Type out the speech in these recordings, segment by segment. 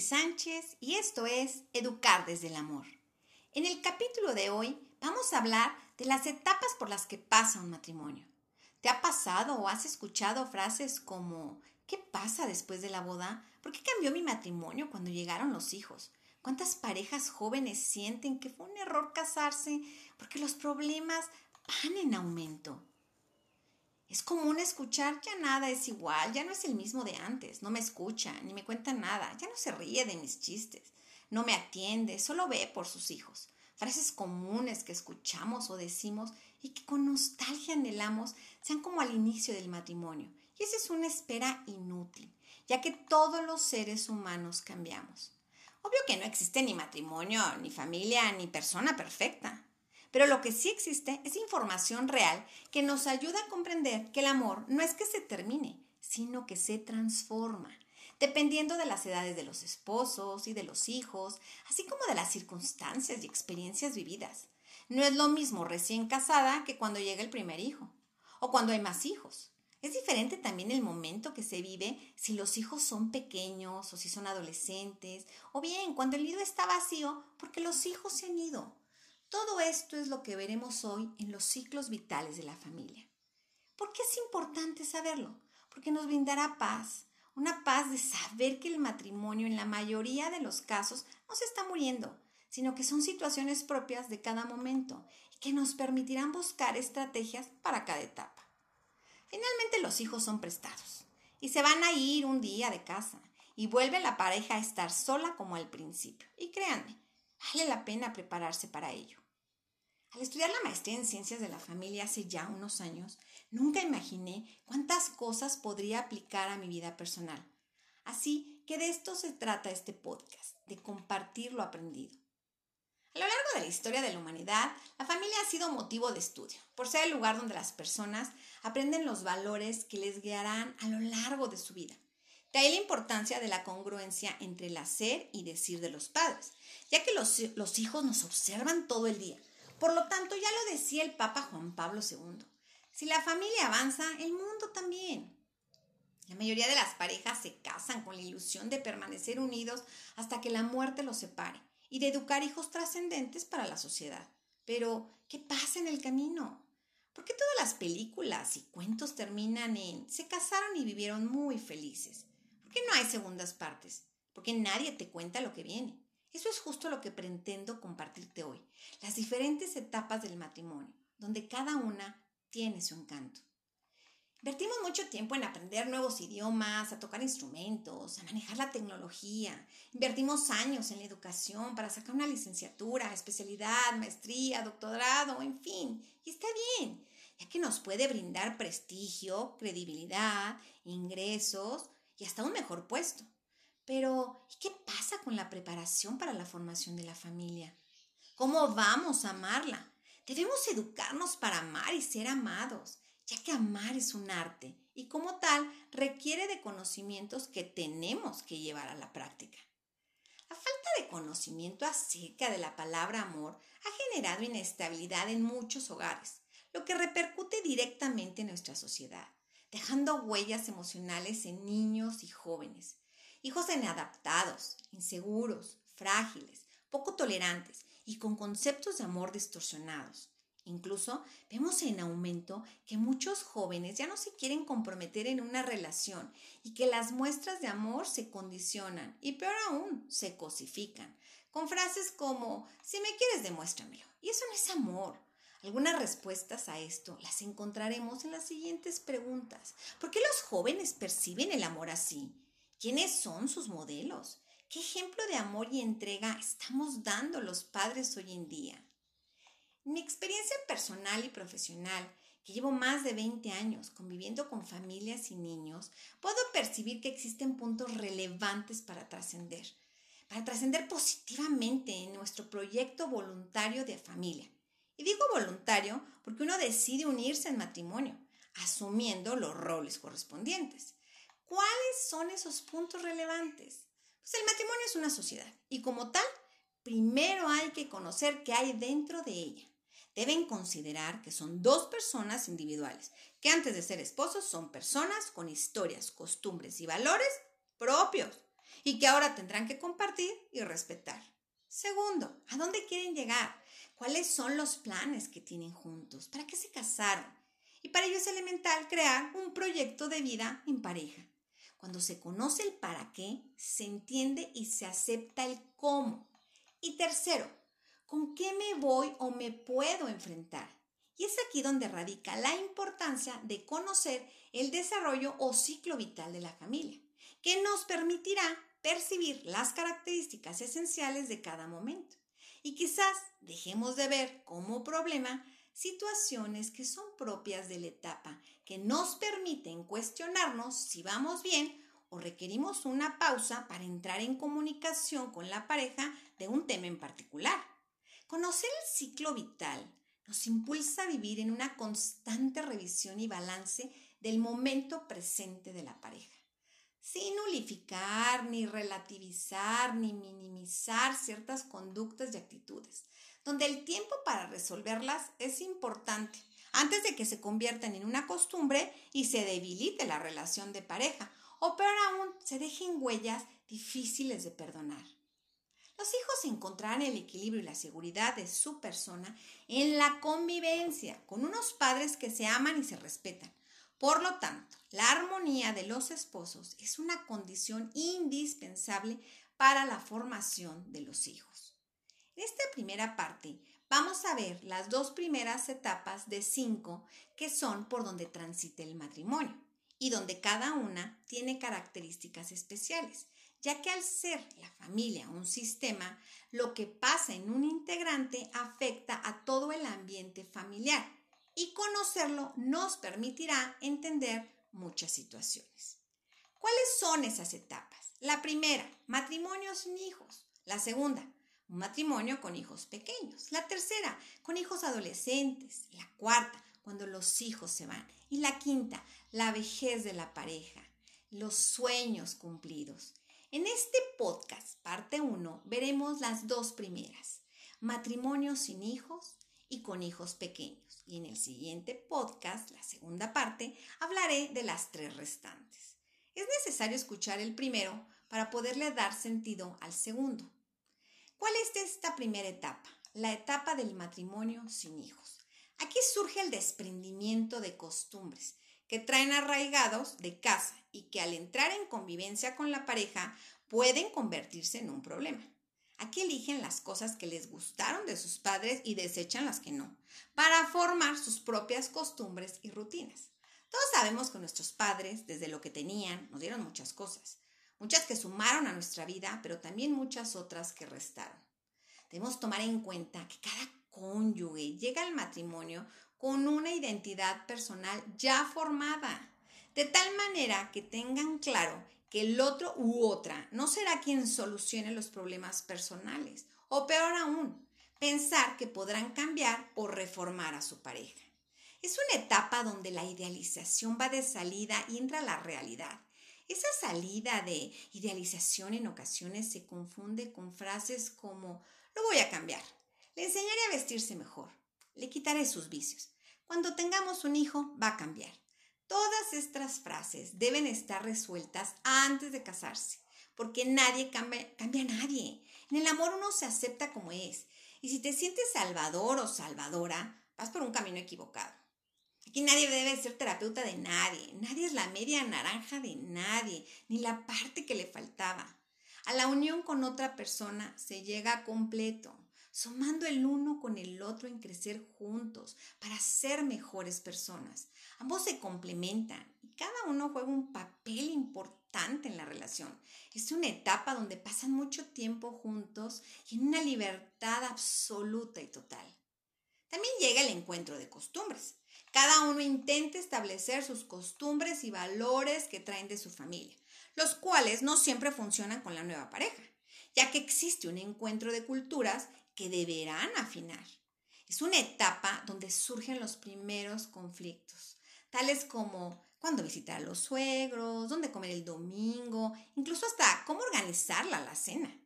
Sánchez y esto es Educar desde el Amor. En el capítulo de hoy vamos a hablar de las etapas por las que pasa un matrimonio. ¿Te ha pasado o has escuchado frases como ¿qué pasa después de la boda? ¿Por qué cambió mi matrimonio cuando llegaron los hijos? ¿Cuántas parejas jóvenes sienten que fue un error casarse porque los problemas van en aumento? Es común escuchar ya nada es igual, ya no es el mismo de antes, no me escucha, ni me cuenta nada, ya no se ríe de mis chistes, no me atiende, solo ve por sus hijos. Frases comunes que escuchamos o decimos y que con nostalgia anhelamos sean como al inicio del matrimonio. Y esa es una espera inútil, ya que todos los seres humanos cambiamos. Obvio que no existe ni matrimonio, ni familia, ni persona perfecta. Pero lo que sí existe es información real que nos ayuda a comprender que el amor no es que se termine, sino que se transforma, dependiendo de las edades de los esposos y de los hijos, así como de las circunstancias y experiencias vividas. No es lo mismo recién casada que cuando llega el primer hijo, o cuando hay más hijos. Es diferente también el momento que se vive si los hijos son pequeños o si son adolescentes, o bien cuando el nido está vacío porque los hijos se han ido. Todo esto es lo que veremos hoy en los ciclos vitales de la familia. ¿Por qué es importante saberlo? Porque nos brindará paz, una paz de saber que el matrimonio en la mayoría de los casos no se está muriendo, sino que son situaciones propias de cada momento y que nos permitirán buscar estrategias para cada etapa. Finalmente los hijos son prestados y se van a ir un día de casa y vuelve la pareja a estar sola como al principio. Y créanme, Vale la pena prepararse para ello. Al estudiar la maestría en ciencias de la familia hace ya unos años, nunca imaginé cuántas cosas podría aplicar a mi vida personal. Así que de esto se trata este podcast, de compartir lo aprendido. A lo largo de la historia de la humanidad, la familia ha sido motivo de estudio, por ser el lugar donde las personas aprenden los valores que les guiarán a lo largo de su vida. De ahí la importancia de la congruencia entre el hacer y decir de los padres, ya que los, los hijos nos observan todo el día. Por lo tanto, ya lo decía el Papa Juan Pablo II, si la familia avanza, el mundo también. La mayoría de las parejas se casan con la ilusión de permanecer unidos hasta que la muerte los separe y de educar hijos trascendentes para la sociedad. Pero, ¿qué pasa en el camino? ¿Por qué todas las películas y cuentos terminan en se casaron y vivieron muy felices? ¿Por qué no hay segundas partes? Porque nadie te cuenta lo que viene. Eso es justo lo que pretendo compartirte hoy, las diferentes etapas del matrimonio, donde cada una tiene su encanto. Invertimos mucho tiempo en aprender nuevos idiomas, a tocar instrumentos, a manejar la tecnología. Invertimos años en la educación para sacar una licenciatura, especialidad, maestría, doctorado, en fin. Y está bien, ya que nos puede brindar prestigio, credibilidad, ingresos y hasta un mejor puesto. Pero, ¿y qué pasa con la preparación para la formación de la familia? ¿Cómo vamos a amarla? Debemos educarnos para amar y ser amados, ya que amar es un arte y como tal requiere de conocimientos que tenemos que llevar a la práctica. La falta de conocimiento acerca de la palabra amor ha generado inestabilidad en muchos hogares, lo que repercute directamente en nuestra sociedad, dejando huellas emocionales en niños y jóvenes hijos inadaptados, inseguros, frágiles, poco tolerantes y con conceptos de amor distorsionados. Incluso vemos en aumento que muchos jóvenes ya no se quieren comprometer en una relación y que las muestras de amor se condicionan y peor aún, se cosifican, con frases como, si me quieres, demuéstramelo. Y eso no es amor. Algunas respuestas a esto las encontraremos en las siguientes preguntas. ¿Por qué los jóvenes perciben el amor así? ¿Quiénes son sus modelos? ¿Qué ejemplo de amor y entrega estamos dando los padres hoy en día? mi experiencia personal y profesional, que llevo más de 20 años conviviendo con familias y niños, puedo percibir que existen puntos relevantes para trascender, para trascender positivamente en nuestro proyecto voluntario de familia. Y digo voluntario porque uno decide unirse en matrimonio, asumiendo los roles correspondientes. ¿Cuáles son esos puntos relevantes? Pues el matrimonio es una sociedad y como tal, primero hay que conocer qué hay dentro de ella. Deben considerar que son dos personas individuales, que antes de ser esposos son personas con historias, costumbres y valores propios. y que ahora tendrán que compartir y respetar. Segundo, ¿a dónde quieren llegar? ¿Cuáles son los planes que tienen juntos? ¿Para qué se casaron? Y para ello es elemental crear un proyecto de vida en pareja. Cuando se conoce el para qué, se entiende y se acepta el cómo. Y tercero, ¿con qué me voy o me puedo enfrentar? Y es aquí donde radica la importancia de conocer el desarrollo o ciclo vital de la familia, que nos permitirá percibir las características esenciales de cada momento. Y quizás dejemos de ver como problema situaciones que son propias de la etapa, que nos permiten cuestionarnos si vamos bien o requerimos una pausa para entrar en comunicación con la pareja de un tema en particular. Conocer el ciclo vital nos impulsa a vivir en una constante revisión y balance del momento presente de la pareja, sin nulificar, ni relativizar, ni minimizar ciertas conductas y actitudes, donde el tiempo para resolverlas es importante, antes de que se conviertan en una costumbre y se debilite la relación de pareja, o peor aún, se dejen huellas difíciles de perdonar. Los hijos encontrarán el equilibrio y la seguridad de su persona en la convivencia con unos padres que se aman y se respetan. Por lo tanto, la armonía de los esposos es una condición indispensable para la formación de los hijos. En esta primera parte vamos a ver las dos primeras etapas de cinco que son por donde transita el matrimonio y donde cada una tiene características especiales ya que al ser la familia un sistema, lo que pasa en un integrante afecta a todo el ambiente familiar y conocerlo nos permitirá entender muchas situaciones. ¿Cuáles son esas etapas? La primera, matrimonio sin hijos. La segunda, un matrimonio con hijos pequeños. La tercera, con hijos adolescentes. La cuarta, cuando los hijos se van. Y la quinta, la vejez de la pareja, los sueños cumplidos. En este podcast, parte 1, veremos las dos primeras, matrimonio sin hijos y con hijos pequeños. Y en el siguiente podcast, la segunda parte, hablaré de las tres restantes. Es necesario escuchar el primero para poderle dar sentido al segundo. ¿Cuál es esta primera etapa? La etapa del matrimonio sin hijos. Aquí surge el desprendimiento de costumbres, que traen arraigados de casa y que al entrar en convivencia con la pareja pueden convertirse en un problema. Aquí eligen las cosas que les gustaron de sus padres y desechan las que no, para formar sus propias costumbres y rutinas. Todos sabemos que nuestros padres, desde lo que tenían, nos dieron muchas cosas, muchas que sumaron a nuestra vida, pero también muchas otras que restaron. Debemos tomar en cuenta que cada cónyuge llega al matrimonio con una identidad personal ya formada, de tal manera que tengan claro que el otro u otra no será quien solucione los problemas personales, o peor aún, pensar que podrán cambiar o reformar a su pareja. Es una etapa donde la idealización va de salida y entra la realidad. Esa salida de idealización en ocasiones se confunde con frases como lo voy a cambiar, le enseñaré a vestirse mejor, le quitaré sus vicios. Cuando tengamos un hijo, va a cambiar. Todas estas frases deben estar resueltas antes de casarse, porque nadie cambia, a nadie. En el amor uno se acepta como es. Y si te sientes salvador o salvadora, vas por un camino equivocado. Aquí nadie debe ser terapeuta de nadie. Nadie es la media naranja de nadie, ni la parte que le faltaba. A la unión con otra persona se llega completo sumando el uno con el otro en crecer juntos para ser mejores personas. Ambos se complementan y cada uno juega un papel importante en la relación. Es una etapa donde pasan mucho tiempo juntos y en una libertad absoluta y total. También llega el encuentro de costumbres. Cada uno intenta establecer sus costumbres y valores que traen de su familia, los cuales no siempre funcionan con la nueva pareja, ya que existe un encuentro de culturas que deberán afinar. Es una etapa donde surgen los primeros conflictos, tales como cuándo visitar a los suegros, dónde comer el domingo, incluso hasta cómo organizar la cena.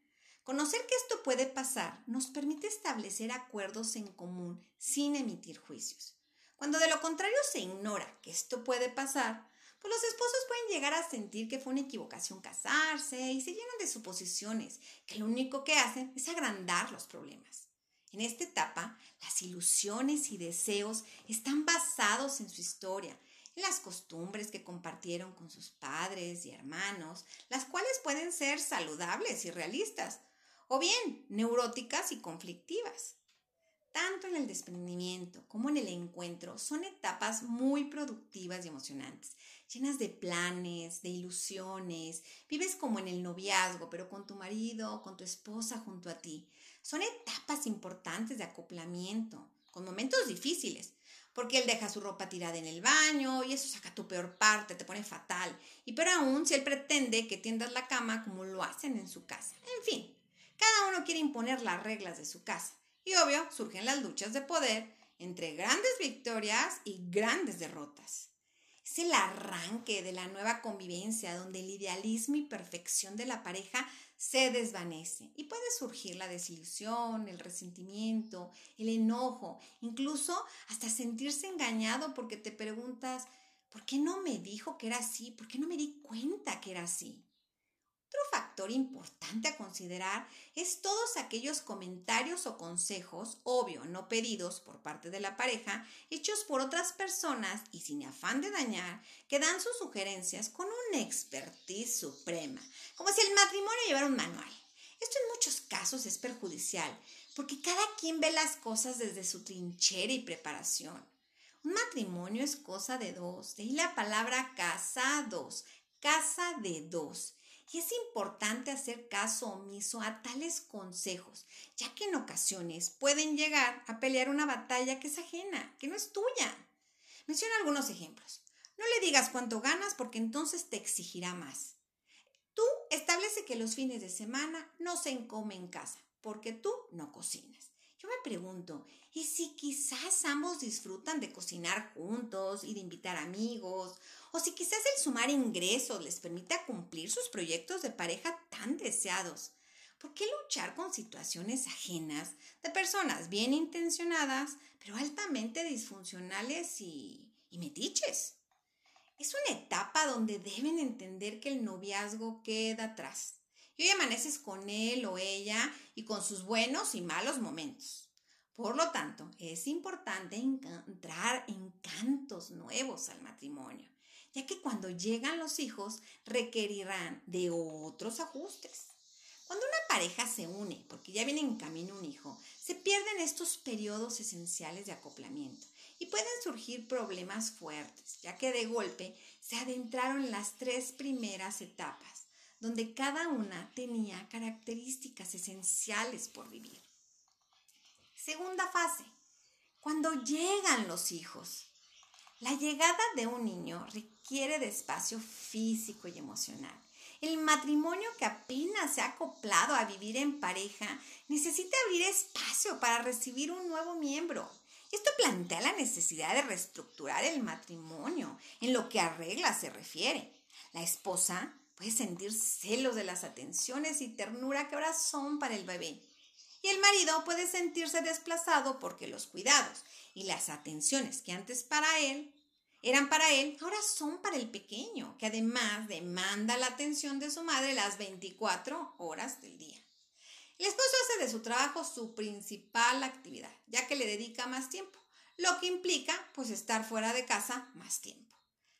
Conocer que esto puede pasar nos permite establecer acuerdos en común sin emitir juicios. Cuando de lo contrario se ignora que esto puede pasar, pues los esposos pueden llegar a sentir que fue una equivocación casarse y se llenan de suposiciones, que lo único que hacen es agrandar los problemas. En esta etapa, las ilusiones y deseos están basados en su historia, en las costumbres que compartieron con sus padres y hermanos, las cuales pueden ser saludables y realistas, o bien neuróticas y conflictivas. Tanto en el desprendimiento como en el encuentro son etapas muy productivas y emocionantes, llenas de planes, de ilusiones. Vives como en el noviazgo, pero con tu marido, con tu esposa junto a ti. Son etapas importantes de acoplamiento, con momentos difíciles, porque él deja su ropa tirada en el baño y eso saca tu peor parte, te pone fatal. Y pero aún si él pretende que tiendas la cama como lo hacen en su casa. En fin, cada uno quiere imponer las reglas de su casa. Y obvio, surgen las luchas de poder entre grandes victorias y grandes derrotas. Es el arranque de la nueva convivencia donde el idealismo y perfección de la pareja se desvanece y puede surgir la desilusión, el resentimiento, el enojo, incluso hasta sentirse engañado porque te preguntas, ¿por qué no me dijo que era así? ¿Por qué no me di cuenta que era así? Otro factor importante a considerar es todos aquellos comentarios o consejos, obvio, no pedidos por parte de la pareja, hechos por otras personas y sin afán de dañar, que dan sus sugerencias con una expertise suprema, como si el matrimonio llevara un manual. Esto en muchos casos es perjudicial, porque cada quien ve las cosas desde su trinchera y preparación. Un matrimonio es cosa de dos, de ahí la palabra casados, casa de dos. Y es importante hacer caso omiso a tales consejos, ya que en ocasiones pueden llegar a pelear una batalla que es ajena, que no es tuya. Menciono algunos ejemplos. No le digas cuánto ganas porque entonces te exigirá más. Tú establece que los fines de semana no se come en casa porque tú no cocinas. Yo me pregunto, ¿y si quizás ambos disfrutan de cocinar juntos y de invitar amigos? ¿O si quizás el sumar ingresos les permita cumplir sus proyectos de pareja tan deseados? ¿Por qué luchar con situaciones ajenas de personas bien intencionadas, pero altamente disfuncionales y, y metiches? Es una etapa donde deben entender que el noviazgo queda atrás y amaneces con él o ella y con sus buenos y malos momentos. Por lo tanto, es importante encontrar encantos nuevos al matrimonio, ya que cuando llegan los hijos requerirán de otros ajustes. Cuando una pareja se une porque ya viene en camino un hijo, se pierden estos periodos esenciales de acoplamiento y pueden surgir problemas fuertes, ya que de golpe se adentraron en las tres primeras etapas donde cada una tenía características esenciales por vivir. Segunda fase, cuando llegan los hijos. La llegada de un niño requiere de espacio físico y emocional. El matrimonio que apenas se ha acoplado a vivir en pareja necesita abrir espacio para recibir un nuevo miembro. Esto plantea la necesidad de reestructurar el matrimonio en lo que a reglas se refiere. La esposa Puede sentir celos de las atenciones y ternura que ahora son para el bebé. Y el marido puede sentirse desplazado porque los cuidados y las atenciones que antes para él eran para él, ahora son para el pequeño, que además demanda la atención de su madre las 24 horas del día. El esposo hace de su trabajo su principal actividad, ya que le dedica más tiempo, lo que implica pues estar fuera de casa más tiempo.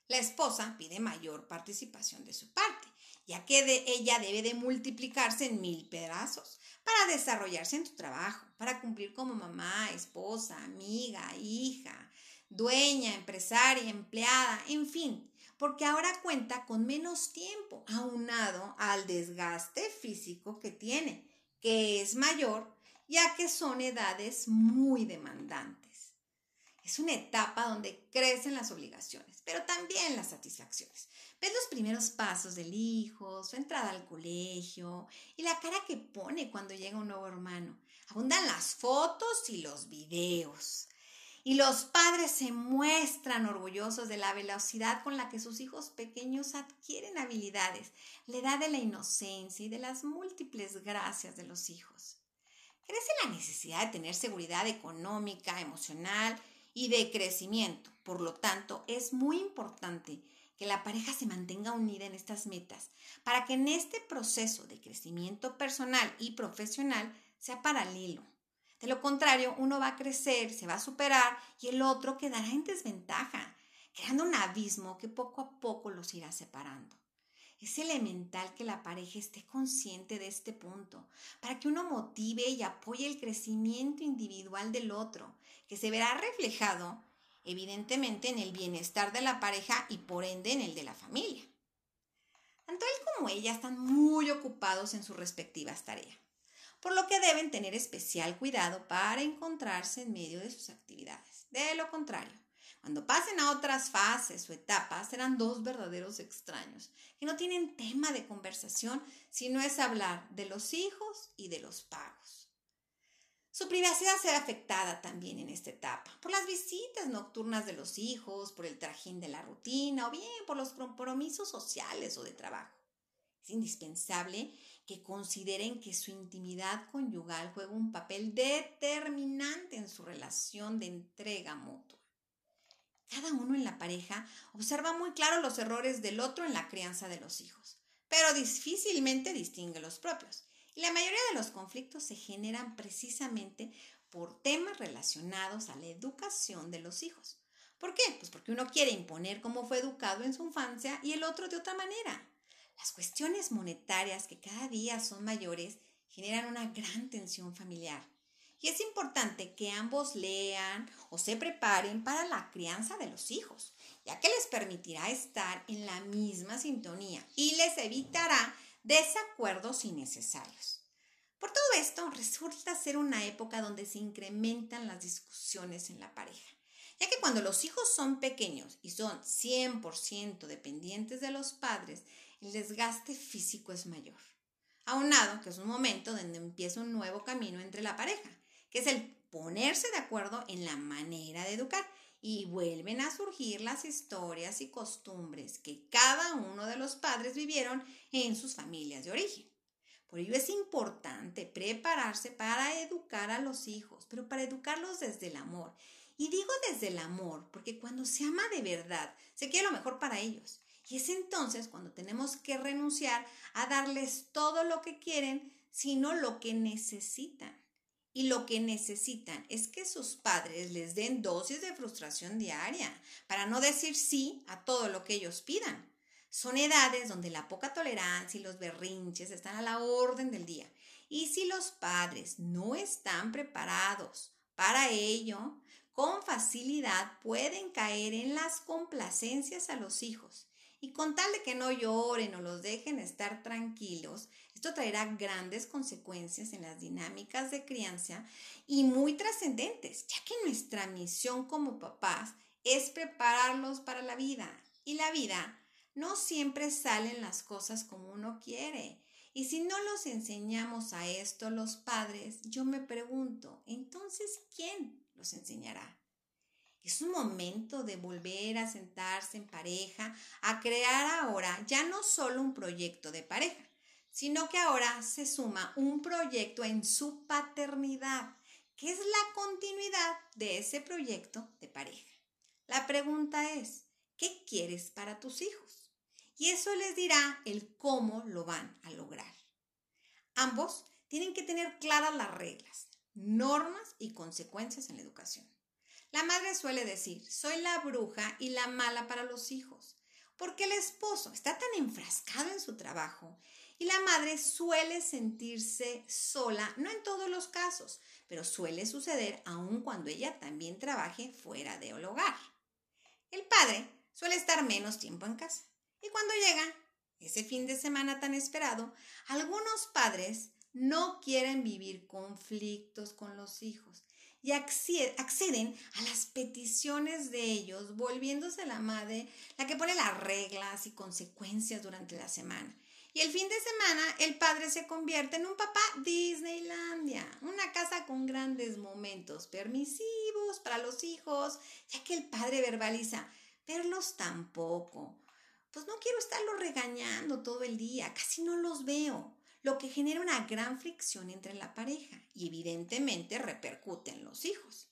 La esposa pide mayor participación de su parte, ya que de ella debe de multiplicarse en mil pedazos para desarrollarse en tu trabajo, para cumplir como mamá, esposa, amiga, hija, dueña, empresaria, empleada, en fin, porque ahora cuenta con menos tiempo aunado al desgaste físico que tiene, que es mayor, ya que son edades muy demandantes. Es una etapa donde crecen las obligaciones, pero también las satisfacciones. Ves los primeros pasos del hijo, su entrada al colegio y la cara que pone cuando llega un nuevo hermano. Abundan las fotos y los videos. Y los padres se muestran orgullosos de la velocidad con la que sus hijos pequeños adquieren habilidades, la edad de la inocencia y de las múltiples gracias de los hijos. Crece la necesidad de tener seguridad económica, emocional y de crecimiento. Por lo tanto, es muy importante que la pareja se mantenga unida en estas metas para que en este proceso de crecimiento personal y profesional sea paralelo. De lo contrario, uno va a crecer, se va a superar y el otro quedará en desventaja, creando un abismo que poco a poco los irá separando. Es elemental que la pareja esté consciente de este punto para que uno motive y apoye el crecimiento individual del otro, que se verá reflejado evidentemente en el bienestar de la pareja y por ende en el de la familia. Tanto él como ella están muy ocupados en sus respectivas tareas, por lo que deben tener especial cuidado para encontrarse en medio de sus actividades. De lo contrario, cuando pasen a otras fases o etapas, serán dos verdaderos extraños, que no tienen tema de conversación, sino es hablar de los hijos y de los pagos. Su privacidad será afectada también en esta etapa, por las visitas nocturnas de los hijos, por el trajín de la rutina o bien por los compromisos sociales o de trabajo. Es indispensable que consideren que su intimidad conyugal juega un papel determinante en su relación de entrega mutua. Cada uno en la pareja observa muy claro los errores del otro en la crianza de los hijos, pero difícilmente distingue los propios. La mayoría de los conflictos se generan precisamente por temas relacionados a la educación de los hijos. ¿Por qué? Pues porque uno quiere imponer cómo fue educado en su infancia y el otro de otra manera. Las cuestiones monetarias que cada día son mayores generan una gran tensión familiar y es importante que ambos lean o se preparen para la crianza de los hijos, ya que les permitirá estar en la misma sintonía y les evitará desacuerdos innecesarios. Por todo esto, resulta ser una época donde se incrementan las discusiones en la pareja, ya que cuando los hijos son pequeños y son 100% dependientes de los padres, el desgaste físico es mayor. Aunado que es un momento donde empieza un nuevo camino entre la pareja, que es el ponerse de acuerdo en la manera de educar y vuelven a surgir las historias y costumbres que cada uno de los padres vivieron en sus familias de origen. Por ello es importante prepararse para educar a los hijos, pero para educarlos desde el amor. Y digo desde el amor, porque cuando se ama de verdad, se quiere lo mejor para ellos. Y es entonces cuando tenemos que renunciar a darles todo lo que quieren, sino lo que necesitan y lo que necesitan es que sus padres les den dosis de frustración diaria para no decir sí a todo lo que ellos pidan. Son edades donde la poca tolerancia y los berrinches están a la orden del día. Y si los padres no están preparados para ello, con facilidad pueden caer en las complacencias a los hijos y con tal de que no lloren o los dejen estar tranquilos, esto traerá grandes consecuencias en las dinámicas de crianza y muy trascendentes, ya que nuestra misión como papás es prepararlos para la vida. Y la vida no siempre salen las cosas como uno quiere. Y si no los enseñamos a esto los padres, yo me pregunto, entonces, ¿quién los enseñará? Es un momento de volver a sentarse en pareja, a crear ahora ya no solo un proyecto de pareja, sino que ahora se suma un proyecto en su paternidad, que es la continuidad de ese proyecto de pareja. La pregunta es, ¿qué quieres para tus hijos? Y eso les dirá el cómo lo van a lograr. Ambos tienen que tener claras las reglas, normas y consecuencias en la educación. La madre suele decir, soy la bruja y la mala para los hijos, porque el esposo está tan enfrascado en su trabajo y la madre suele sentirse sola, no en todos los casos, pero suele suceder aun cuando ella también trabaje fuera de hogar. El padre suele estar menos tiempo en casa y cuando llega ese fin de semana tan esperado, algunos padres no quieren vivir conflictos con los hijos y acceden a las peticiones de ellos, volviéndose la madre la que pone las reglas y consecuencias durante la semana. Y el fin de semana el padre se convierte en un papá Disneylandia, una casa con grandes momentos permisivos para los hijos, ya que el padre verbaliza, verlos tampoco. Pues no quiero estarlos regañando todo el día, casi no los veo lo que genera una gran fricción entre la pareja y evidentemente repercute en los hijos.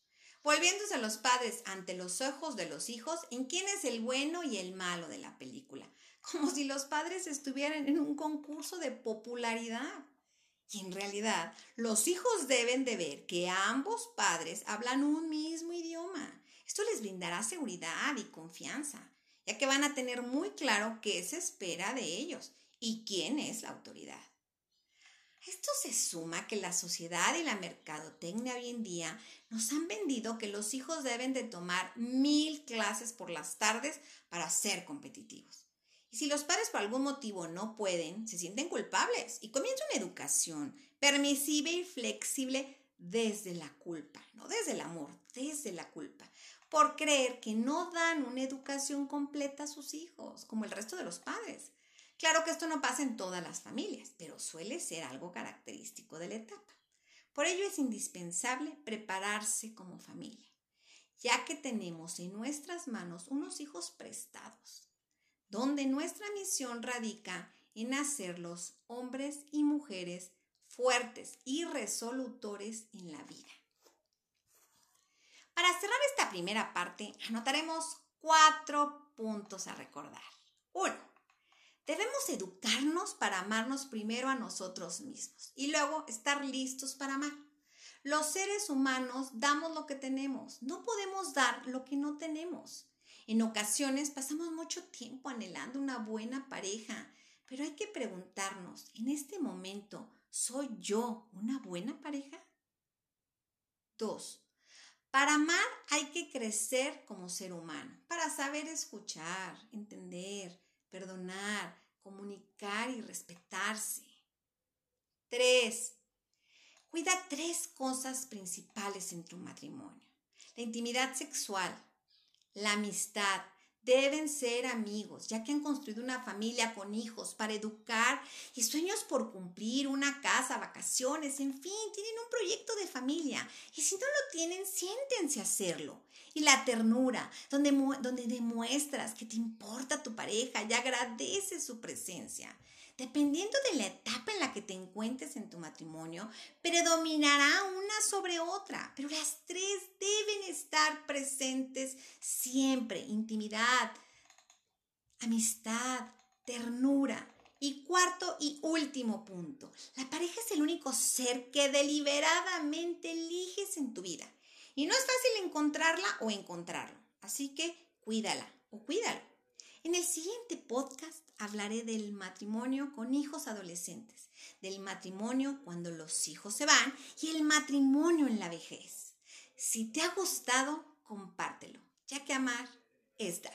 volviéndose a los padres ante los ojos de los hijos en quién es el bueno y el malo de la película, como si los padres estuvieran en un concurso de popularidad. Y en realidad, los hijos deben de ver que ambos padres hablan un mismo idioma. Esto les brindará seguridad y confianza, ya que van a tener muy claro qué se espera de ellos y quién es la autoridad. Esto se suma que la sociedad y la mercadotecnia hoy en día nos han vendido que los hijos deben de tomar mil clases por las tardes para ser competitivos. Y si los padres por algún motivo no pueden, se sienten culpables y comienza una educación permisiva y flexible desde la culpa, no desde el amor, desde la culpa, por creer que no dan una educación completa a sus hijos, como el resto de los padres. Claro que esto no pasa en todas las familias, pero suele ser algo característico de la etapa. Por ello es indispensable prepararse como familia, ya que tenemos en nuestras manos unos hijos prestados donde nuestra misión radica en hacerlos hombres y mujeres fuertes y resolutores en la vida. Para cerrar esta primera parte, anotaremos cuatro puntos a recordar. Uno, debemos educarnos para amarnos primero a nosotros mismos y luego estar listos para amar. Los seres humanos damos lo que tenemos, no podemos dar lo que no tenemos. En ocasiones pasamos mucho tiempo anhelando una buena pareja, pero hay que preguntarnos, en este momento, ¿soy yo una buena pareja? Dos, para amar hay que crecer como ser humano, para saber escuchar, entender, perdonar, comunicar y respetarse. Tres, cuida tres cosas principales en tu matrimonio. La intimidad sexual, la amistad. Deben ser amigos, ya que han construido una familia con hijos para educar y sueños por cumplir, una casa, vacaciones, en fin, tienen un proyecto de familia. Y si no lo tienen, siéntense a hacerlo. Y la ternura, donde, donde demuestras que te importa tu pareja y agradeces su presencia dependiendo de la etapa en la que te encuentres en tu matrimonio, predominará una sobre otra, pero las tres deben estar presentes siempre. Intimidad, amistad, ternura. Y cuarto y último punto, la pareja es el único ser que deliberadamente eliges en tu vida. Y no es fácil encontrarla o encontrarlo, así que cuídala o cuídalo. En el siguiente podcast hablaré del matrimonio con hijos adolescentes, del matrimonio cuando los hijos se van y el matrimonio en la vejez. Si te ha gustado, compártelo, ya que amar es dar.